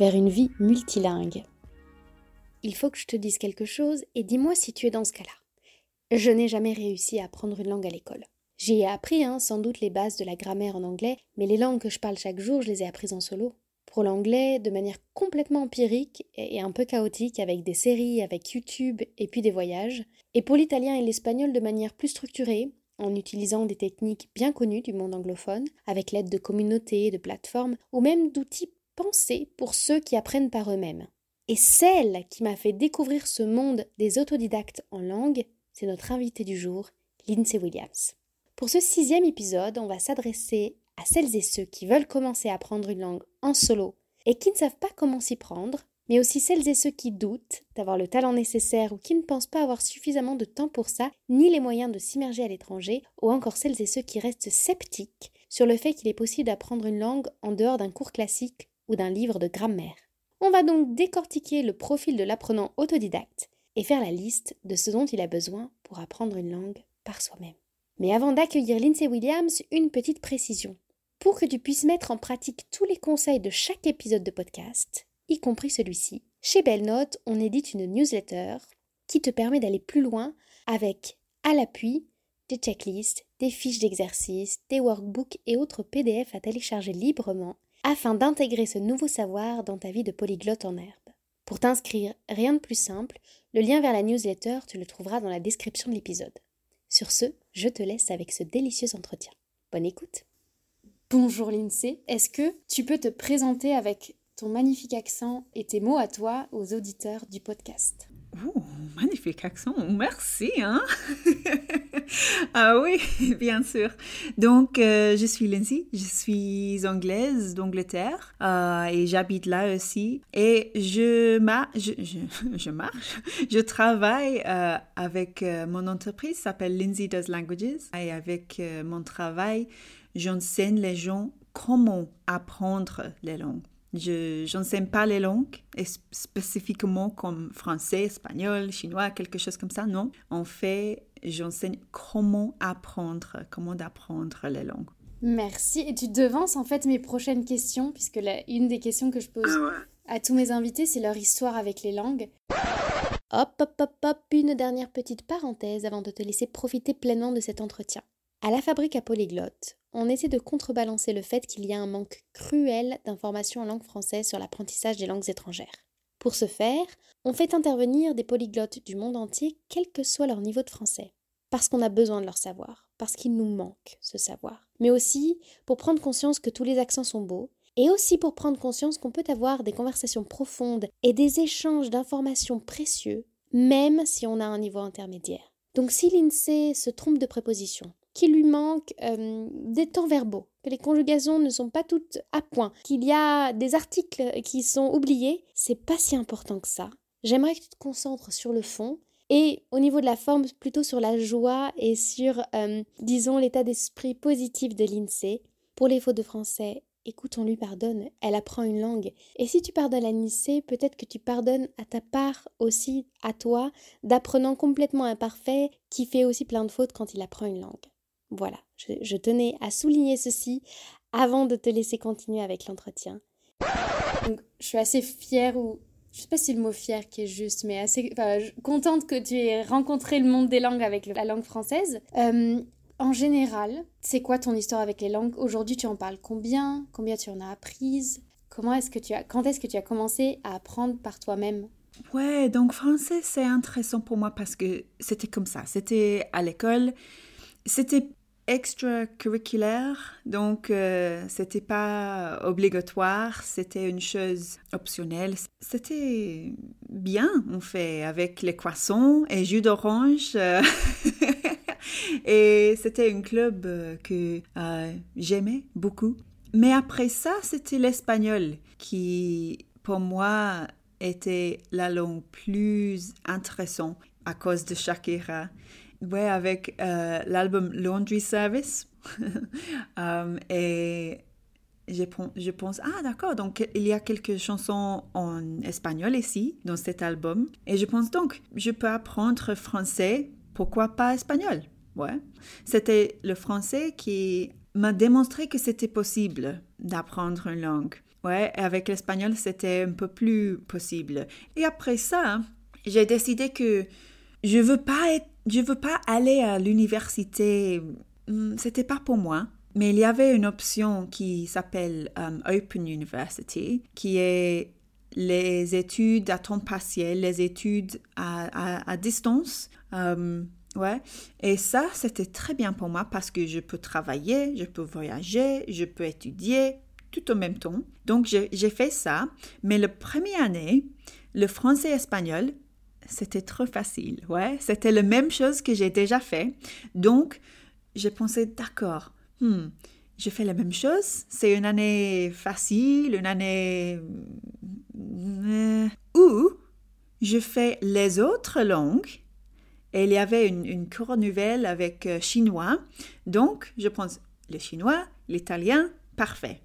vers une vie multilingue. Il faut que je te dise quelque chose et dis-moi si tu es dans ce cas-là. Je n'ai jamais réussi à apprendre une langue à l'école. J'y ai appris hein, sans doute les bases de la grammaire en anglais, mais les langues que je parle chaque jour, je les ai apprises en solo. Pour l'anglais, de manière complètement empirique et un peu chaotique, avec des séries, avec YouTube et puis des voyages. Et pour l'italien et l'espagnol, de manière plus structurée, en utilisant des techniques bien connues du monde anglophone, avec l'aide de communautés, de plateformes, ou même d'outils pour ceux qui apprennent par eux-mêmes. Et celle qui m'a fait découvrir ce monde des autodidactes en langue, c'est notre invitée du jour, Lindsay Williams. Pour ce sixième épisode, on va s'adresser à celles et ceux qui veulent commencer à apprendre une langue en solo et qui ne savent pas comment s'y prendre, mais aussi celles et ceux qui doutent d'avoir le talent nécessaire ou qui ne pensent pas avoir suffisamment de temps pour ça, ni les moyens de s'immerger à l'étranger, ou encore celles et ceux qui restent sceptiques sur le fait qu'il est possible d'apprendre une langue en dehors d'un cours classique ou d'un livre de grammaire. On va donc décortiquer le profil de l'apprenant autodidacte et faire la liste de ce dont il a besoin pour apprendre une langue par soi-même. Mais avant d'accueillir Lindsay Williams, une petite précision. Pour que tu puisses mettre en pratique tous les conseils de chaque épisode de podcast, y compris celui-ci, chez Belle Note, on édite une newsletter qui te permet d'aller plus loin avec, à l'appui, des checklists, des fiches d'exercice, des workbooks et autres PDF à télécharger librement afin d'intégrer ce nouveau savoir dans ta vie de polyglotte en herbe. Pour t'inscrire, rien de plus simple, le lien vers la newsletter, tu le trouveras dans la description de l'épisode. Sur ce, je te laisse avec ce délicieux entretien. Bonne écoute. Bonjour Lindsay, est-ce que tu peux te présenter avec ton magnifique accent et tes mots à toi aux auditeurs du podcast? Oh, magnifique accent, merci, hein? ah oui, bien sûr. Donc, euh, je suis Lindsay, je suis anglaise d'Angleterre euh, et j'habite là aussi. Et je, je, je, marche, je travaille euh, avec mon entreprise, s'appelle Lindsay Does Languages. Et avec mon travail, j'enseigne les gens comment apprendre les langues. Je n'enseigne pas les langues, spécifiquement comme français, espagnol, chinois, quelque chose comme ça. Non. En fait, j'enseigne comment apprendre, comment apprendre les langues. Merci. Et tu devances en fait mes prochaines questions, puisque une des questions que je pose ah à tous mes invités, c'est leur histoire avec les langues. Hop, hop, hop, hop, une dernière petite parenthèse avant de te laisser profiter pleinement de cet entretien. À la fabrique à polyglotte, on essaie de contrebalancer le fait qu'il y a un manque cruel d'informations en langue française sur l'apprentissage des langues étrangères. Pour ce faire, on fait intervenir des polyglottes du monde entier, quel que soit leur niveau de français, parce qu'on a besoin de leur savoir, parce qu'il nous manque ce savoir, mais aussi pour prendre conscience que tous les accents sont beaux, et aussi pour prendre conscience qu'on peut avoir des conversations profondes et des échanges d'informations précieux, même si on a un niveau intermédiaire. Donc si l'INSEE se trompe de préposition, qu'il lui manque euh, des temps verbaux, que les conjugaisons ne sont pas toutes à point, qu'il y a des articles qui sont oubliés, c'est pas si important que ça. J'aimerais que tu te concentres sur le fond et au niveau de la forme, plutôt sur la joie et sur, euh, disons, l'état d'esprit positif de l'INSEE. Pour les fautes de français, écoute, on lui pardonne, elle apprend une langue. Et si tu pardonnes à l'INSEE, peut-être que tu pardonnes à ta part aussi, à toi, d'apprenant complètement imparfait, qui fait aussi plein de fautes quand il apprend une langue. Voilà, je, tenais à souligner ceci avant de te laisser continuer avec l'entretien. je suis assez fière ou je sais pas si le mot fière qui est juste, mais assez contente que tu aies rencontré le monde des langues avec la langue française. Euh, en général, c'est quoi ton histoire avec les langues? Aujourd'hui, tu en parles combien? Combien tu en as apprises? Comment est-ce que tu as Quand est-ce que tu as commencé à apprendre par toi-même? Ouais, donc français, c'est intéressant pour moi parce que c'était comme ça. C'était à l'école. C'était extracurriculaire, donc euh, c'était pas obligatoire, c'était une chose optionnelle. C'était bien, on fait, avec les croissants et jus d'orange. Euh, et c'était un club euh, que j'aimais beaucoup. Mais après ça, c'était l'espagnol qui, pour moi, était la langue plus intéressante à cause de Shakira. Ouais, avec euh, l'album Laundry Service. Um, et je, pense, ah d'accord, donc il y a quelques chansons en espagnol ici, dans cet album. Et je pense donc, je peux apprendre français, pourquoi pas espagnol? Ouais. C'était le français qui m'a démontré que c'était possible d'apprendre une langue. Ouais, avec l'espagnol, c'était un peu plus possible. Et après ça, j'ai décidé que je veux pas être, je veux pas aller à l'université. Hmm, c'était pas pour moi. Mais il y avait une option qui s'appelle um, Open University, qui est les études à temps partiel, les études à, distance. Um, ouais. Et ça, c'était très bien pour moi parce que je peux travailler, je peux voyager, je peux étudier tout en même temps. Donc, j'ai fait ça. Mais la première année, le français et espagnol, c'était trop facile. Ouais. C'était la même chose que j'ai déjà fait. Donc, j'ai pensé, d'accord hmm, je fais la même chose. C'est une année facile, une année... Euh, ou je fais les autres langues. Et il y avait une, une cour nouvelle avec euh, chinois. Donc, je pense le chinois, l'italien, parfait.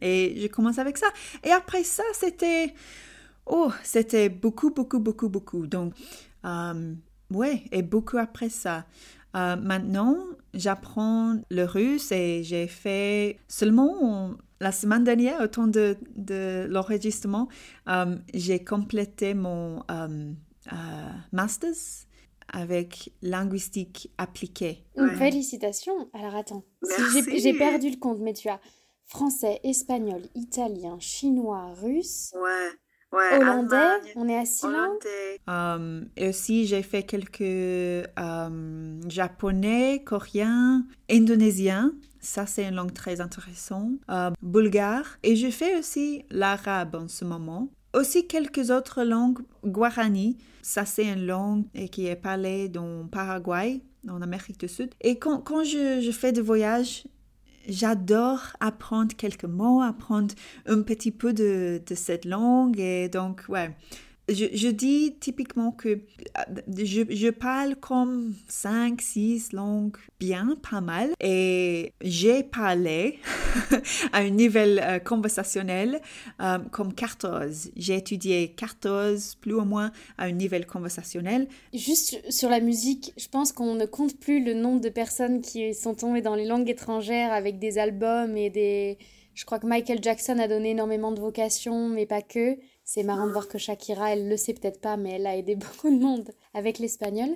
Et je commence avec ça. Et après ça, c'était... Oh, c'était beaucoup, beaucoup, beaucoup, beaucoup. Donc, euh, ouais, et beaucoup après ça. Euh, maintenant, j'apprends le russe et j'ai fait seulement la semaine dernière, au temps de, de l'enregistrement, euh, j'ai complété mon euh, master's avec linguistique appliquée. Félicitations. Alors attends, j'ai perdu le compte, mais tu as français, espagnol, italien, chinois, russe. Ouais. Hollandais, on est à six um, et aussi, j'ai fait quelques um, japonais, coréens, indonésiens. Ça, c'est une langue très intéressante. Uh, bulgare. Et je fais aussi l'arabe en ce moment. Aussi quelques autres langues. Guarani. Ça, c'est une langue qui est parlée dans Paraguay, en Amérique du Sud. Et quand, quand je, je fais des voyages, j'adore apprendre quelques mots, apprendre un petit peu de, cette langue. Et donc, ouais, je, dis typiquement que euh, je, parle comme 5, 6 langues bien, pas mal. Et j'ai parlé à un niveau euh, conversationnel euh, comme 14. J'ai étudié 14 plus ou moins à un niveau conversationnel. Juste sur la musique, je pense qu'on ne compte plus le nombre de personnes qui sont tombées dans les langues étrangères avec des albums et des... Je crois que Michael Jackson a donné énormément de vocations, mais pas que. C'est marrant de voir que Shakira, elle le sait peut-être pas, mais elle a aidé beaucoup de monde avec l'espagnol.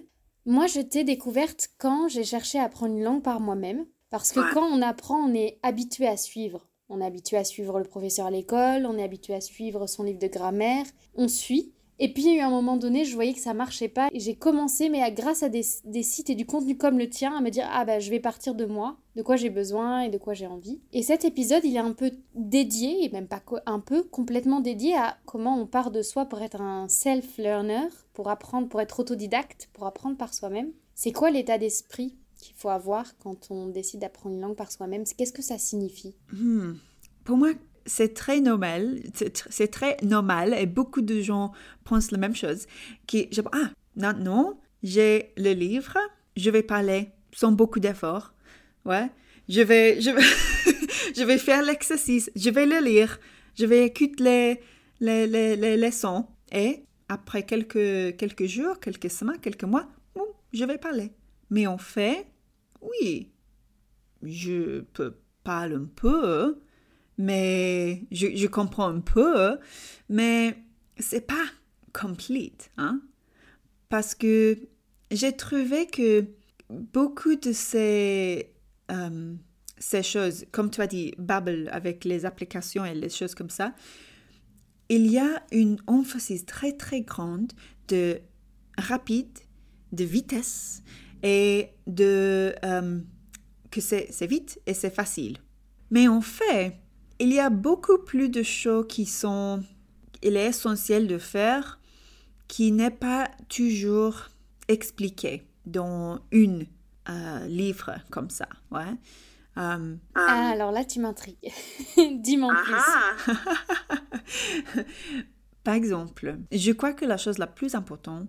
Moi, je t'ai découverte quand j'ai cherché à apprendre une langue par moi-même. Parce que quand on apprend, on est habitué à suivre. On est habitué à suivre le professeur à l'école, on est habitué à suivre son livre de grammaire, on suit. Et puis, à un moment donné, je voyais que ça marchait pas. Et j'ai commencé, mais grâce à des, sites et du contenu comme le tien, à me dire Ah, bah, je vais partir de moi, de quoi j'ai besoin et de quoi j'ai envie. Et cet épisode, il est un peu dédié, et même pas un peu, complètement dédié à comment on part de soi pour être un self-learner, pour apprendre, pour être autodidacte, pour apprendre par soi-même. C'est quoi l'état d'esprit qu'il faut avoir quand on décide d'apprendre une langue par soi-même? Qu'est-ce que ça signifie? Hmm. Pour moi, c'est très normal, c'est très normal et beaucoup de gens pensent la même chose. Qui, je, ah, maintenant, j'ai le livre, je vais parler sans beaucoup d'efforts. Ouais, je vais, je vais, je vais faire l'exercice, je vais le lire, je vais écouter les, les, les, leçons et après quelques, quelques jours, quelques semaines, quelques mois, je vais parler. Mais en fait, oui, je peux parler un peu, mais je, comprends un peu, mais c'est pas complete, hein? Parce que j'ai trouvé que beaucoup de ces, euh, ces choses, comme tu as dit, Babel avec les applications et les choses comme ça, il y a une emphasis très très grande de rapide, de vitesse et de euh, que c'est vite et c'est facile. Mais en fait, il y a beaucoup plus de choses qui sont, il est essentiel de faire, qui n'est pas toujours expliqué dans une euh, livre comme ça. Ouais. Euh, ah, alors là, tu m'intrigues. Dis-moi plus. Par exemple, je crois que la chose la plus importante,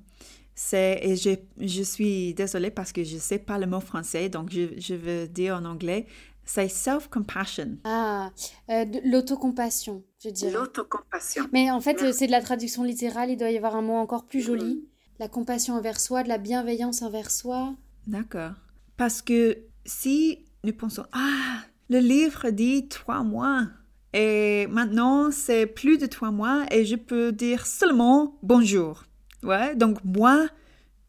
c'est, et je, je suis désolée parce que je ne sais pas le mot français, donc je, je veux dire en anglais, c'est self-compassion. Ah, euh, l'autocompassion, je dirais. L'autocompassion. Mais en fait, c'est de la traduction littérale, il doit y avoir un mot encore plus joli. Mm. La compassion envers soi, de la bienveillance envers soi. D'accord. Parce que si nous pensons, ah, le livre dit trois mois, et maintenant c'est plus de trois mois, et je peux dire seulement bonjour. Ouais, donc moi,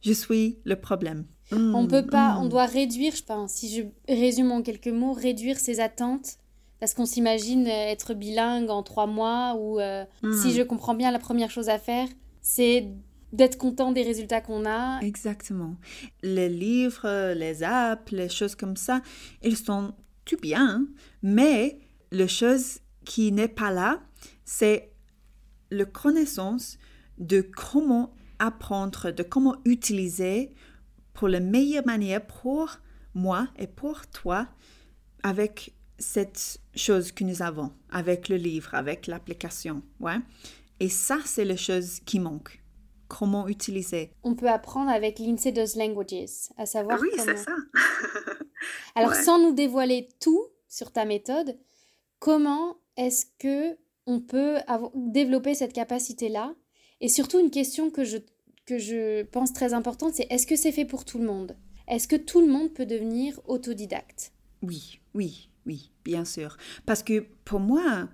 je suis le problème. On peut pas, on mm. doit réduire, je pense, si je résume en quelques mots, réduire ses attentes parce qu'on s'imagine être bilingue en trois mois ou euh, si mm. je comprends bien la première chose à faire, c'est d'être content des résultats qu'on a. Exactement. Les livres, les apps, les choses comme ça, ils sont tout bien, mais la chose qui n'est pas là, c'est la connaissance de comment apprendre, de comment utiliser pour la meilleure manière pour moi et pour toi avec cette chose que nous avons, avec le livre, avec l'application. Ouais? Et ça, c'est la chose qui manque. Comment utiliser? On peut apprendre avec l'INSEE Does Languages, à savoir. Ah oui, c'est ça. Alors, sans nous dévoiler tout sur ta méthode, comment est-ce que on peut développer cette capacité-là? Et surtout, une question que je que je pense très importante, c'est est-ce que c'est fait pour tout le monde? Est-ce que tout le monde peut devenir autodidacte? Oui, oui, oui, bien sûr. Parce que pour moi,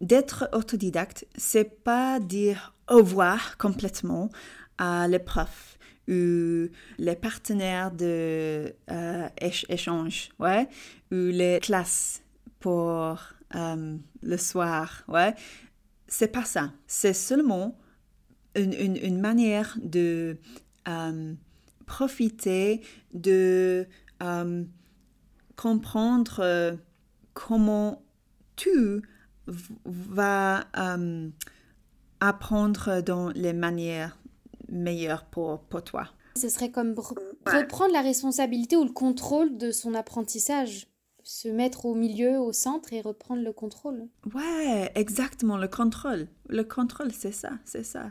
d'être autodidacte, c'est pas dire au revoir complètement à les profs ou les partenaires de euh, échange, ou les classes pour euh, le soir, ouais. C'est pas ça. C'est seulement une, manière de euh, profiter, de euh, comprendre euh, comment tu vas apprendre dans les manières meilleures pour, pour toi. Ce serait comme reprendre la responsabilité ou le contrôle de son apprentissage se mettre au milieu, au centre et reprendre le contrôle. Ouais, exactement, le contrôle. Le contrôle, c'est ça, c'est ça.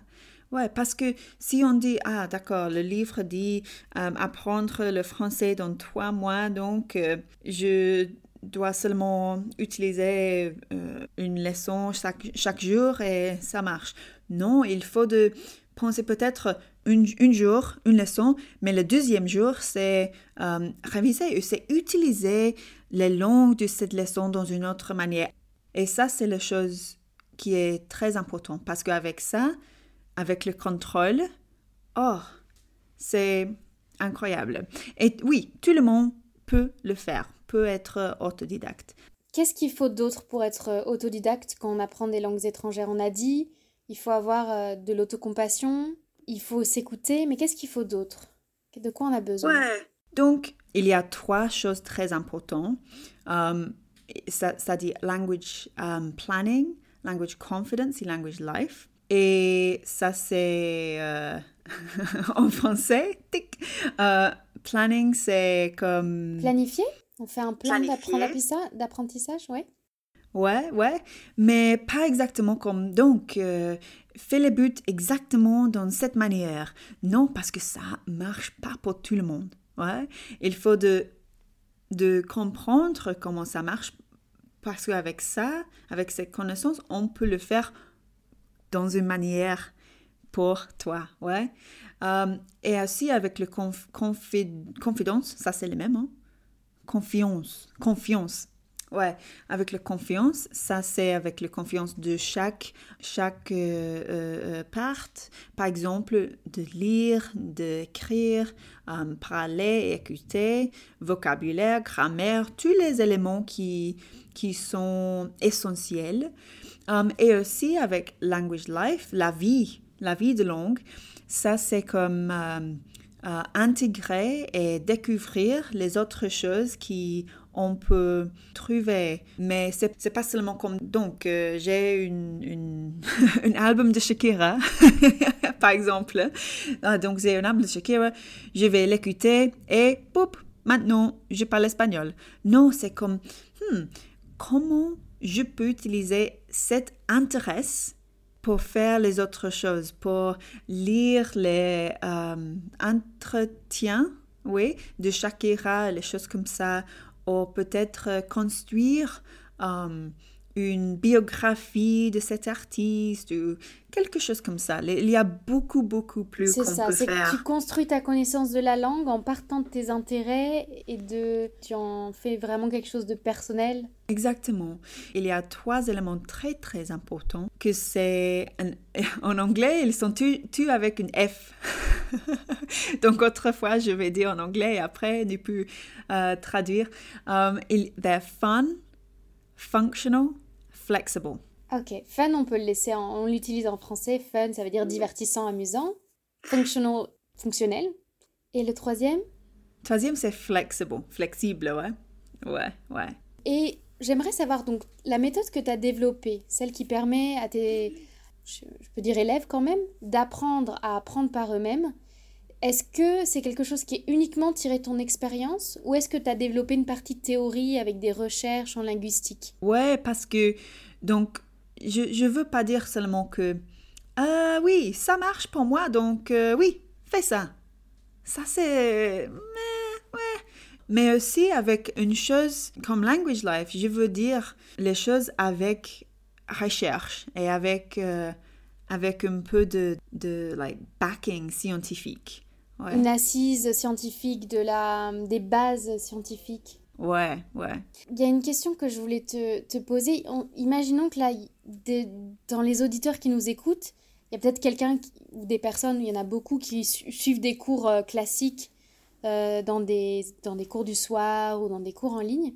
Ouais, parce que si on dit, ah d'accord, le livre dit euh, apprendre le français dans trois mois, donc euh, je dois seulement utiliser euh, une leçon chaque, chaque jour et ça marche. Non, il faut de penser peut-être une, une, jour, une leçon, mais le deuxième jour, c'est réviser, c'est utiliser les langues de cette leçon dans une autre manière. Et ça, c'est la chose qui est très importante parce qu'avec ça, avec le contrôle, oh, c'est incroyable. Et oui, tout le monde peut le faire, peut être autodidacte. Qu'est-ce qu'il faut d'autre pour être autodidacte quand on apprend des langues étrangères? On a dit, il faut avoir euh, de l'autocompassion, il faut s'écouter, mais qu'est-ce qu'il faut d'autre? De quoi on a besoin? Ouais. Donc, il y a trois choses très importantes. Um, ça, ça, dit language um, planning, language confidence et language life. Et ça, c'est euh, en français. Tic. Euh, planning, c'est comme. Planifier? On fait un plan d'apprentissage, ouais. Ouais, ouais, mais pas exactement comme. Donc, euh, fais les buts exactement dans cette manière. Non, parce que ça marche pas pour tout le monde. Ouais, il faut de, de comprendre comment ça marche parce qu'avec ça, avec cette connaissance, on peut le faire dans une manière pour toi, ouais. Euh, et aussi avec le confidence, ça c'est le même, hein? Confiance, confiance. Ouais, avec la confiance, ça c'est avec la confiance de chaque, chaque euh, euh, part. Par exemple, de lire, d'écrire, parler, écouter, vocabulaire, grammaire, tous les éléments qui, qui sont essentiels. Um, et aussi avec Language Life, la vie, la vie de langue, ça c'est comme um, uh, intégrer et découvrir les autres choses qui on peut trouver. Mais c'est, c'est pas seulement comme. Donc, euh, j'ai une, un album de Shakira, par exemple. Ah, donc, j'ai un album de Shakira, je vais l'écouter et, poup, maintenant, je parle espagnol. Non, c'est comme, hmm, comment je peux utiliser cet intérêt pour faire les autres choses, pour lire les euh, entretiens, oui, de Shakira, les choses comme ça, ou peut-être construire euh, une biographie de cet artiste ou quelque chose comme ça. Il y a beaucoup, beaucoup plus qu'on ça, c'est Que tu construis ta connaissance de la langue en partant de tes intérêts et de tu en fais vraiment quelque chose de personnel. Exactement. Il y a trois éléments très, très importants que c'est... En anglais, ils sont tous avec une F. Donc autrefois, je vais dire en anglais et après, ne plus euh, traduire. Um, they're fun, functional, flexible. Ok, fun, on peut le laisser, on l'utilise en français. Fun, ça veut dire divertissant, amusant. Functional, fonctionnel. Et le troisième? Troisième, c'est flexible, flexible, ouais. Ouais, ouais. Et j'aimerais savoir donc la méthode que tu as développée, celle qui permet à tes, je, peux dire élèves quand même, d'apprendre à apprendre par eux-mêmes. Est-ce que c'est quelque chose qui est uniquement tiré de ton expérience ou est-ce que tu as développé une partie de théorie avec des recherches en linguistique? Ouais, parce que donc je ne veux pas dire seulement que ah oui, ça marche pour moi, donc euh, oui, fais ça. Ça c'est ouais. Mais aussi avec une chose comme Language Life, je veux dire les choses avec recherche et avec euh, avec un peu de, de like backing scientifique. Une assise scientifique, de la, des bases scientifiques. Ouais, ouais. Il y a une question que je voulais te, te poser. imaginons que là, dans les auditeurs qui nous écoutent, il y a peut-être quelqu'un ou des personnes, il y en a beaucoup qui suivent des cours euh, classiques euh, dans, des, dans des cours du soir ou dans des cours en ligne.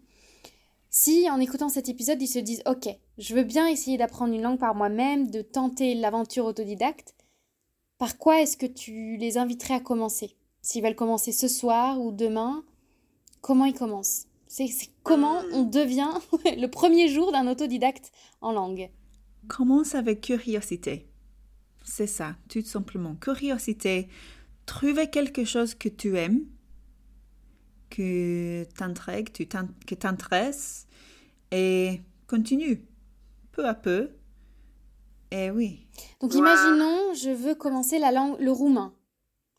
Si en écoutant cet épisode, ils se disent Ok, je veux bien essayer d'apprendre une langue par moi-même, de tenter l'aventure autodidacte, par quoi est-ce que tu les inviterais à commencer? S'ils veulent commencer ce soir ou demain, comment ils commencent? C'est comment euh. on devient le premier jour d'un autodidacte en langue? Commence avec curiosité. C'est ça, tout simplement. Curiosité. Trouver quelque chose que tu aimes, que que t'intéresse, et continue, peu à peu, eh oui. Donc imaginons, je veux commencer la langue, le roumain.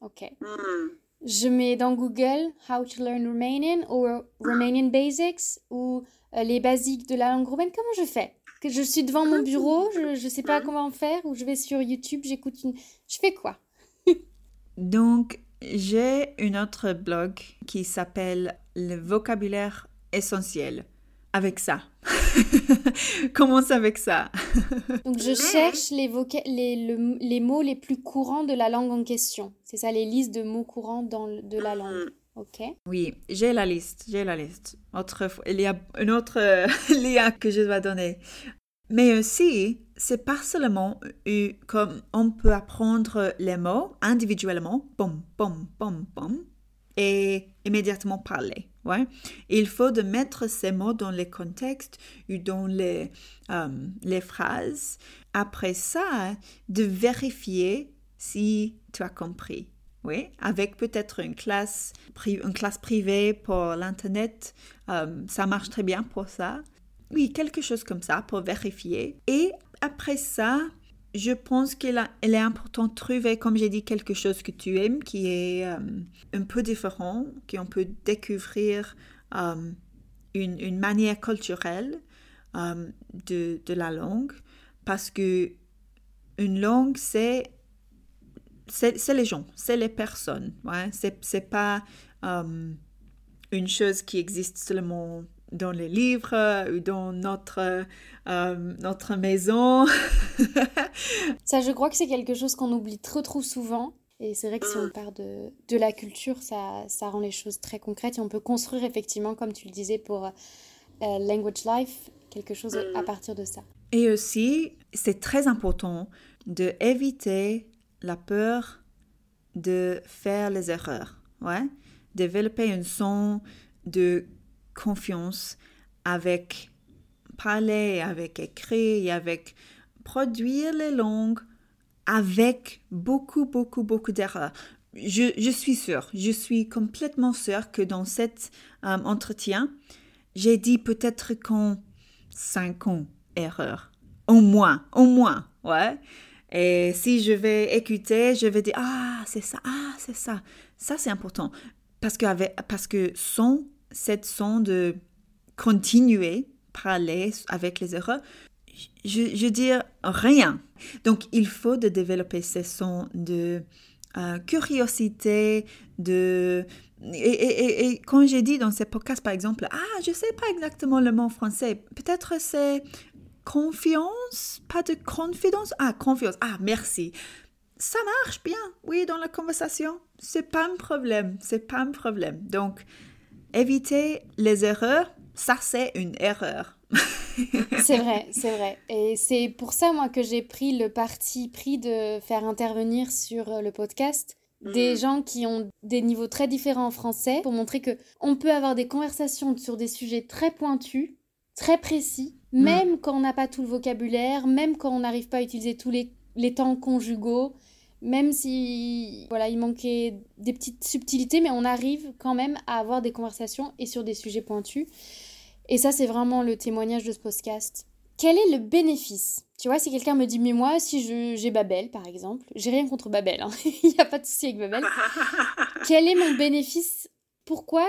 Ok. Hmm. Je mets dans Google How to learn Romanian ou Romanian Basics ou euh, les basiques de la langue roumaine. Comment je fais? Que Je suis devant mon bureau, je ne sais pas comment faire, ou je vais sur YouTube, j'écoute une... Je fais quoi? Donc, j'ai une autre blog qui s'appelle Le vocabulaire essentiel avec ça. Commence avec ça? Donc je cherche les, les, les, mots les plus courants de la langue en question. C'est ça, les listes de mots courants dans, de la langue. Ok. Oui, j'ai la liste, j'ai la liste. Autre, il y a un autre euh, lien que je dois donner. Mais aussi, c'est pas seulement euh, comme on peut apprendre les mots individuellement, pom, pom, pom, pom, et immédiatement parler. Ouais. Il faut de mettre ces mots dans les contextes ou dans les, euh, les phrases. Après ça, de vérifier si tu as compris. Oui, avec peut-être une classe, une classe privée pour l'Internet, euh, ça marche très bien pour ça. Oui, quelque chose comme ça pour vérifier. Et après ça, je pense qu'il est important de trouver, comme j'ai dit, quelque chose que tu aimes, qui est euh, un peu différent, qu'on peut découvrir euh, une, manière culturelle euh, de, la langue, parce que une langue, c'est c'est les gens, c'est les personnes. Ouais? C'est pas une chose qui existe seulement dans les livres ou dans notre, euh, notre maison. ça, je crois que c'est quelque chose qu'on oublie trop trop souvent. Et c'est vrai que si on part de, de la culture, ça, ça, rend les choses très concrètes et on peut construire effectivement, comme tu le disais pour euh, Language Life, quelque chose à partir de ça. Et aussi, c'est très important de éviter la peur de faire les erreurs. Ouais? Développer une son de confiance avec parler, avec écrire avec produire les langues avec beaucoup, beaucoup, beaucoup d'erreurs. Je, je, suis sûre, je suis complètement sûre que dans cet euh, entretien, j'ai dit peut-être qu'en cinq ans erreurs. Au moins, au moins. ouais. Et si je vais écouter, je vais dire ah c'est ça, ah c'est ça, ça c'est important parce que avec, parce que son cette son de continuer parler avec les erreurs, je, je dire rien. Donc il faut de développer ce son de euh, curiosité, de et, et, quand j'ai dit dans ces podcasts, par exemple, ah, je sais pas exactement le mot français, peut-être c'est confiance, pas de confidence, ah, confiance, ah, merci. Ça marche bien, oui, dans la conversation. C'est pas un problème, c'est pas un problème. Donc, éviter les erreurs, ça c'est une erreur. c'est vrai, c'est vrai. Et c'est pour ça, moi, que j'ai pris le parti pris de faire intervenir sur le podcast des mm. gens qui ont des niveaux très différents en français pour montrer que on peut avoir des conversations sur des sujets très pointus, très précis, mm. même quand on n'a pas tout le vocabulaire, même quand on n'arrive pas à utiliser tous les, les temps conjugaux, même si voilà, il manquait des petites subtilités, mais on arrive quand même à avoir des conversations et sur des sujets pointus. Et ça, c'est vraiment le témoignage de ce podcast. Quel est le bénéfice? Tu vois, si quelqu'un me dit, mais moi, si j'ai Babel, par exemple, j'ai rien contre Babel, hein. il n'y a pas de souci avec Babel. Quel est mon bénéfice? Pourquoi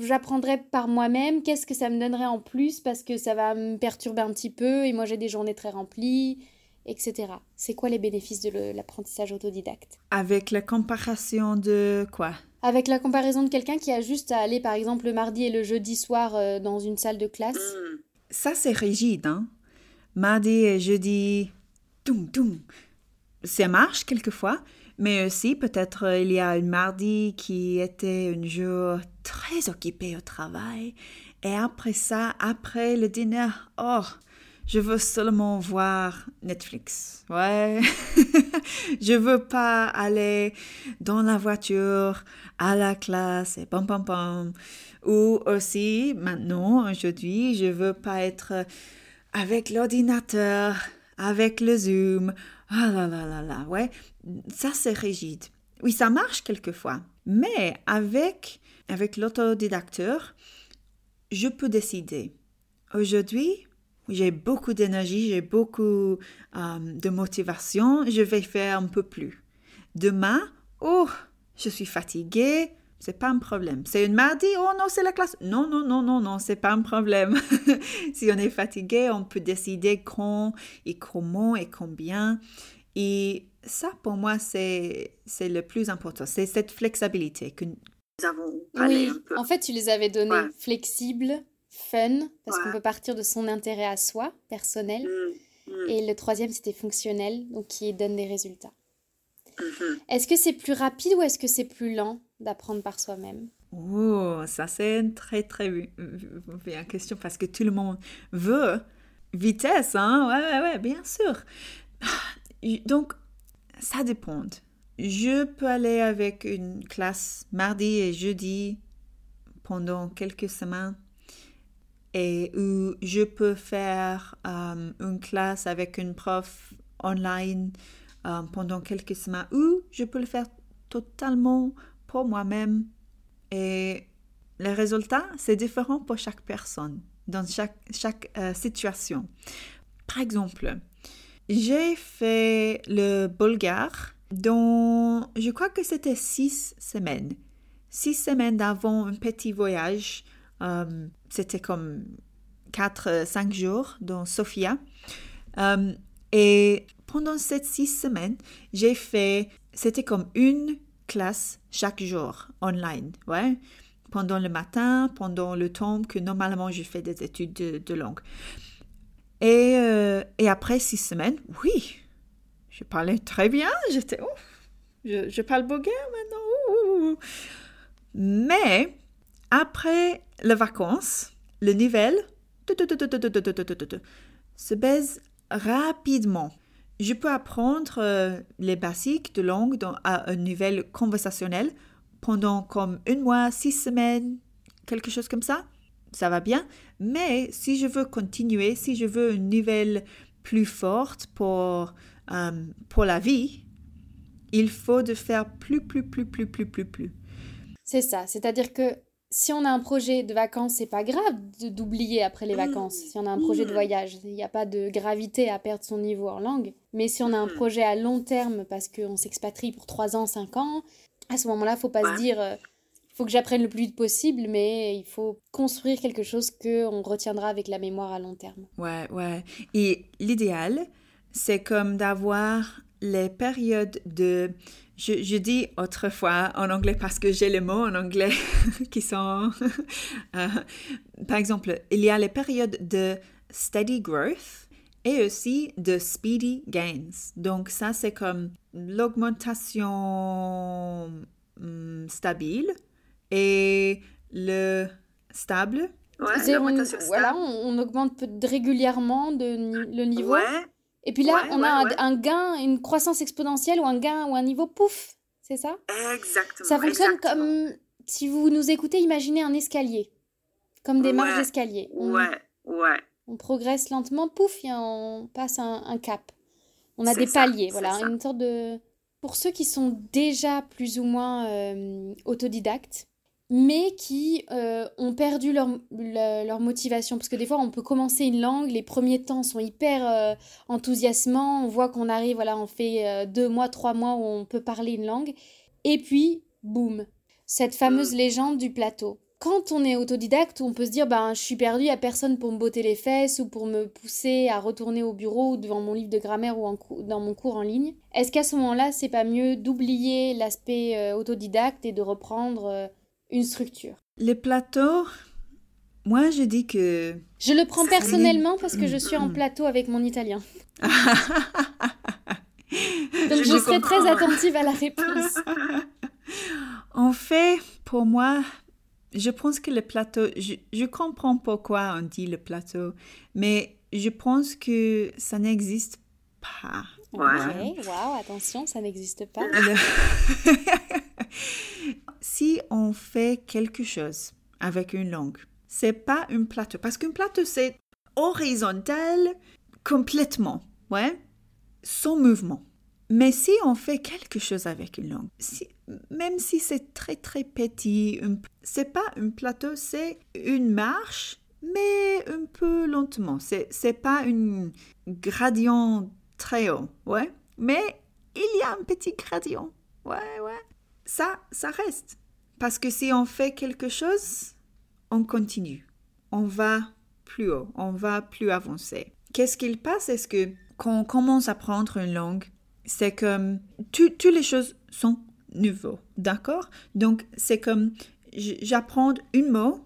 j'apprendrais par moi-même? Qu'est-ce que ça me donnerait en plus Parce que ça va me perturber un petit peu et moi, j'ai des journées très remplies? Etc. C'est quoi les bénéfices de l'apprentissage autodidacte? Avec la comparaison de quoi? Avec la comparaison de quelqu'un qui a juste à aller par exemple le mardi et le jeudi soir euh, dans une salle de classe. Hmm ça c'est rigide, hein. Mardi et jeudi, toum, toum. Ça marche quelquefois, mais aussi peut-être euh, il y a un mardi qui était un jour très occupé au travail. Et après ça, après le dîner, oh, je veux seulement voir Netflix. Ouais. je veux pas aller dans la voiture à la classe et pam pam pam. Ou aussi, maintenant, aujourd'hui, je veux pas être avec l'ordinateur, avec le Zoom. Ah là là là là, ouais. Ça, c'est rigide. Oui, ça marche quelquefois. Mais avec, avec l'autodidacteur, je peux décider. Aujourd'hui, j'ai beaucoup d'énergie, j'ai beaucoup euh, de motivation, je vais faire un peu plus. Demain, oh, je suis fatiguée, c'est pas un problème. C'est une mardi, oh non, c'est la classe. Non, non, non, non, non, c'est pas un problème. si on est fatigué, on peut décider quand et comment et combien. Et ça, pour moi, c'est, le plus important. C'est cette flexibilité que nous avons parlé un peu. En fait, tu les avais données flexibles, fun, parce qu'on peut partir de son intérêt à soi, personnel. Mm, mm. Et le troisième, c'était fonctionnel, donc qui donne des résultats. Mm-hmm. Est-ce que c'est plus rapide ou est-ce que c'est plus lent d'apprendre par soi-même? Oh, ça c'est une très très bien question parce que tout le monde veut vitesse, hein? Ouais, ouais, ouais, bien sûr. Donc, ça dépend. Je peux aller avec une classe mardi et jeudi pendant quelques semaines et où je peux faire euh, une classe avec une prof online euh, pendant quelques semaines ou je peux le faire totalement pour moi-même et le résultat, c'est différent pour chaque personne, dans chaque, chaque euh, situation. Par exemple, j'ai fait le bulgare dont je crois que c'était six semaines. Six semaines avant un petit voyage c'était comme 4-5 euh, jours dans Sofia. Euh, et pendant ces six semaines, j'ai fait, c'était comme une classe chaque jour online, ouais, pendant le matin, pendant le temps que normalement je fais des études de, langue. Et, et, après six semaines, oui, je parlais très bien, j'étais, je, je, parle bulgare maintenant. Mais après les vacances, le niveau se baisse rapidement. Je peux apprendre euh, les basiques de langue à un niveau conversationnel pendant comme un mois, six semaines, quelque chose comme ça. Ça va bien. Mais si je veux continuer, si je veux une nouvelle plus forte pour, euh, pour la vie, il faut de faire plus, plus, plus, plus, plus, plus, plus. C'est ça. C'est-à-dire que si on a un projet de vacances, c'est pas grave d'oublier après les vacances. Si on a un projet de voyage, il n'y a pas de gravité à perdre son niveau en langue. Mais si on a un projet à long terme parce qu'on s'expatrie pour 3 ans, 5 ans, à ce moment-là, faut pas se dire il euh, faut que j'apprenne le plus vite possible, mais il faut construire quelque chose qu'on retiendra avec la mémoire à long terme. Ouais, ouais. Et l'idéal, c'est comme d'avoir les périodes de je, dis autrefois en anglais parce que j'ai les mots en anglais qui sont... Euh, par exemple, il y a les périodes de steady growth et aussi de speedy gains. Donc ça, c'est comme l'augmentation hum, stable et le stable. Ouais, voilà, on, augmente régulièrement de, le niveau. Et puis là, on a un, gain, une croissance exponentielle ou un gain ou un niveau pouf, c'est ça? Exactement. Ça fonctionne comme si vous nous écoutez, imaginez un escalier, comme des marches d'escalier. Ouais, ouais. On progresse lentement, pouf, et on passe un, cap. On a des paliers, voilà, une sorte de. Pour ceux qui sont déjà plus ou moins euh, autodidactes, mais qui euh, ont perdu leur, leur, motivation. Parce que des fois, on peut commencer une langue, les premiers temps sont hyper euh, enthousiasmants, on voit qu'on arrive, voilà, on fait euh, deux mois, trois mois où on peut parler une langue, et puis, boum, cette fameuse mm. légende du plateau. Quand on est autodidacte, on peut se dire, ben, je suis perdu, il a personne pour me botter les fesses ou pour me pousser à retourner au bureau ou devant mon livre de grammaire ou dans mon cours en ligne. Est-ce qu'à ce, moment-là, c'est pas mieux d'oublier l'aspect autodidacte et de reprendre une structure. Les plateaux, moi je dis que... Je le prends personnellement parce que je suis en plateau avec mon italien. Donc je, serai très attentive à la réponse. en fait, pour moi, je pense que le plateau, je, je comprends pourquoi on dit le plateau, mais je pense que ça n'existe pas. Ok, wow, attention, ça n'existe pas. si on fait quelque chose avec une langue, c'est pas un plateau. Parce qu'un plateau, c'est horizontal complètement, ouais, sans mouvement. Mais si on fait quelque chose avec une langue, si, même si c'est très très petit, c'est pas un plateau, c'est une marche, mais un peu lentement. C'est, c'est pas un gradient très haut, ouais. Mais il y a un petit gradient, ouais, ouais ça, ça reste. Parce que si on fait quelque chose, on continue. On va plus haut, on va plus avancer. Qu'est-ce qu'il passe? Est-ce que quand on commence à apprendre une langue, c'est comme toutes les choses sont nouveaux, d'accord? Donc c'est comme j'apprends une mot,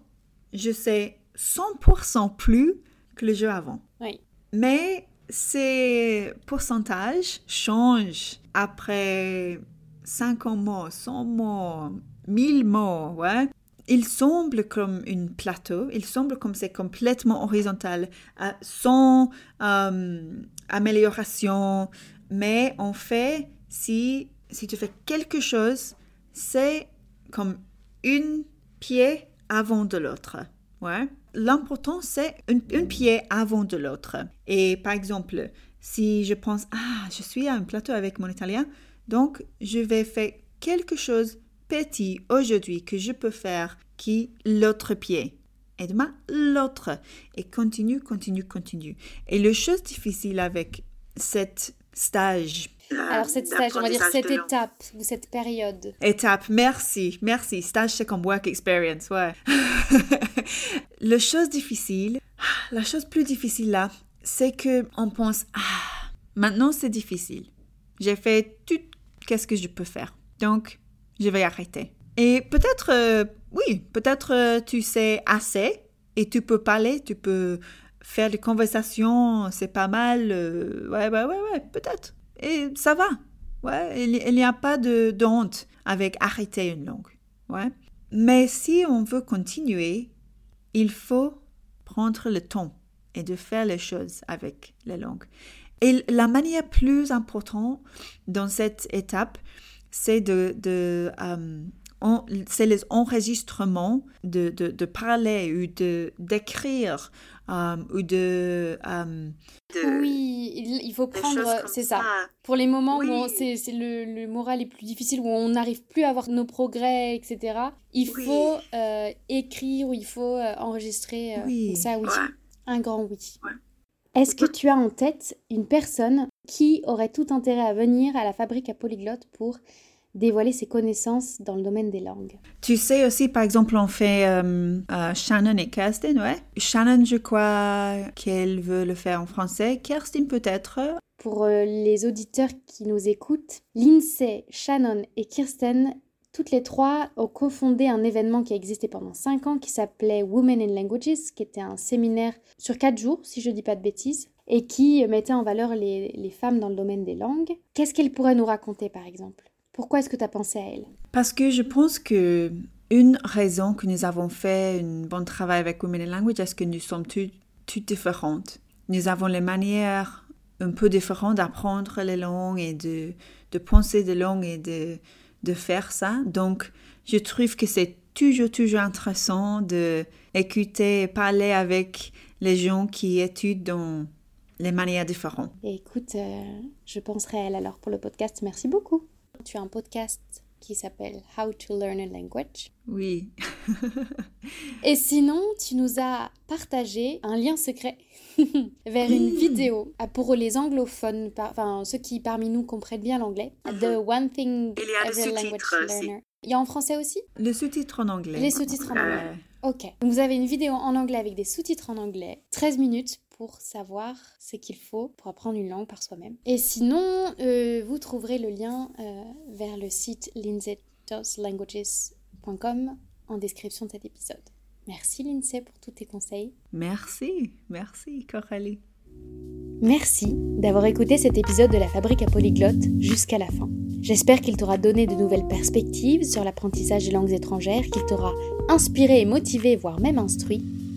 je sais 100% plus que le jeu avant. Oui. Mais ces pourcentages changent après 50 mots, 100 mots, 1000 mots, ouais. Il semble comme un plateau, il semble comme c'est complètement horizontal, euh, sans euh, amélioration, mais en fait, si, si tu fais quelque chose, c'est comme une pied avant de l'autre. Ouais. L'important, c'est un, pied avant de l'autre. Et par exemple, si je pense, ah, je suis à un plateau avec mon italien, donc, je vais faire quelque chose petit aujourd'hui que je peux faire qui l'autre pied. Et demain, l'autre. Et continue, continue, continue. Et le chose difficile avec cette stage. Alors, cette stage, on va dire cette étape ou cette période. Étape, merci, merci. Stage, c'est comme work experience, ouais. le chose difficile, la chose plus difficile là, c'est que on pense, ah, maintenant c'est difficile. J'ai fait tout qu'est-ce que je peux faire? Donc, je vais arrêter. Et peut-être, euh, oui, peut-être euh, tu sais assez et tu peux parler, tu peux faire des conversations, c'est pas mal. Euh, ouais, ouais, ouais, ouais, peut-être. Et ça va. Ouais, il n'y a pas de, honte avec arrêter une langue. Ouais. Mais si on veut continuer, il faut prendre le temps et de faire les choses avec la langue. Et la manière plus importante dans cette étape, c'est de, de euh, les enregistrements de, de, de, parler ou de d'écrire euh, ou de... euh, De- Oui, il, faut prendre, c'est ça. Pour les moments où Oui. c'est le, le moral est plus difficile, où on n'arrive plus à voir nos progrès, etc. Il Oui. faut euh, écrire ou il faut enregistrer. Oui. ça, oui. Ouais. Un grand oui. Ouais. Est-ce que tu as en tête une personne qui aurait tout intérêt à venir à la fabrique à polyglotte pour dévoiler ses connaissances dans le domaine des langues? Tu sais aussi, par exemple, on fait euh, euh, Shannon et Kirsten, ouais. Shannon, je crois qu'elle veut le faire en français. Kirsten, peut-être. Pour euh, les auditeurs qui nous écoutent, Lindsay, Shannon et Kirsten, toutes les trois ont cofondé un événement qui a existé pendant 5 ans qui s'appelait Women in Languages, qui était un séminaire sur 4 jours, si je ne dis pas de bêtises, et qui mettait en valeur les, femmes dans le domaine des langues. Qu'est-ce qu'elle pourrait nous raconter, par exemple? Pourquoi est-ce que tu as pensé à elle? Parce que je pense que une raison que nous avons fait un bon travail avec Women in Language, est que nous sommes toutes, toutes différentes? Nous avons les manières un peu différentes d'apprendre les langues et de, de penser des langues et de, de faire ça. Donc, je trouve que c'est toujours, toujours intéressant de écouter et parler avec les gens qui étudient dans les manières différentes. Écoute, euh, je penserai à elle alors pour le podcast. Merci beaucoup. Tu as un podcast qui s'appelle How to Learn a Language. Oui. Et sinon, tu nous as partagé un lien secret vers une vidéo ah, pour les anglophones, par- enfin ceux qui parmi nous comprennent bien l'anglais. Mhm. The One Thing Il y a des Every Language sous-titres aussi. Learner. Il y a en français aussi? Le sous-titre en anglais. Les sous-titres en Ouais. anglais. Ok. Donc vous avez une vidéo en anglais avec des sous-titres en anglais. 13 minutes pour savoir ce qu'il faut pour apprendre une langue par soi-même. Et sinon, euh, vous trouverez le lien euh, vers le site lindsay.languages.com en description de cet épisode. Merci Lindsay pour tous tes conseils. Merci, merci Coralie. Merci d'avoir écouté cet épisode de la Fabrique à Polyglotte jusqu'à la fin. J'espère qu'il t'aura donné de nouvelles perspectives sur l'apprentissage des langues étrangères, qu'il t'aura inspiré et motivé, voire même instruit.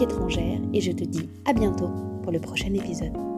étrangère et je te dis à bientôt pour le prochain épisode.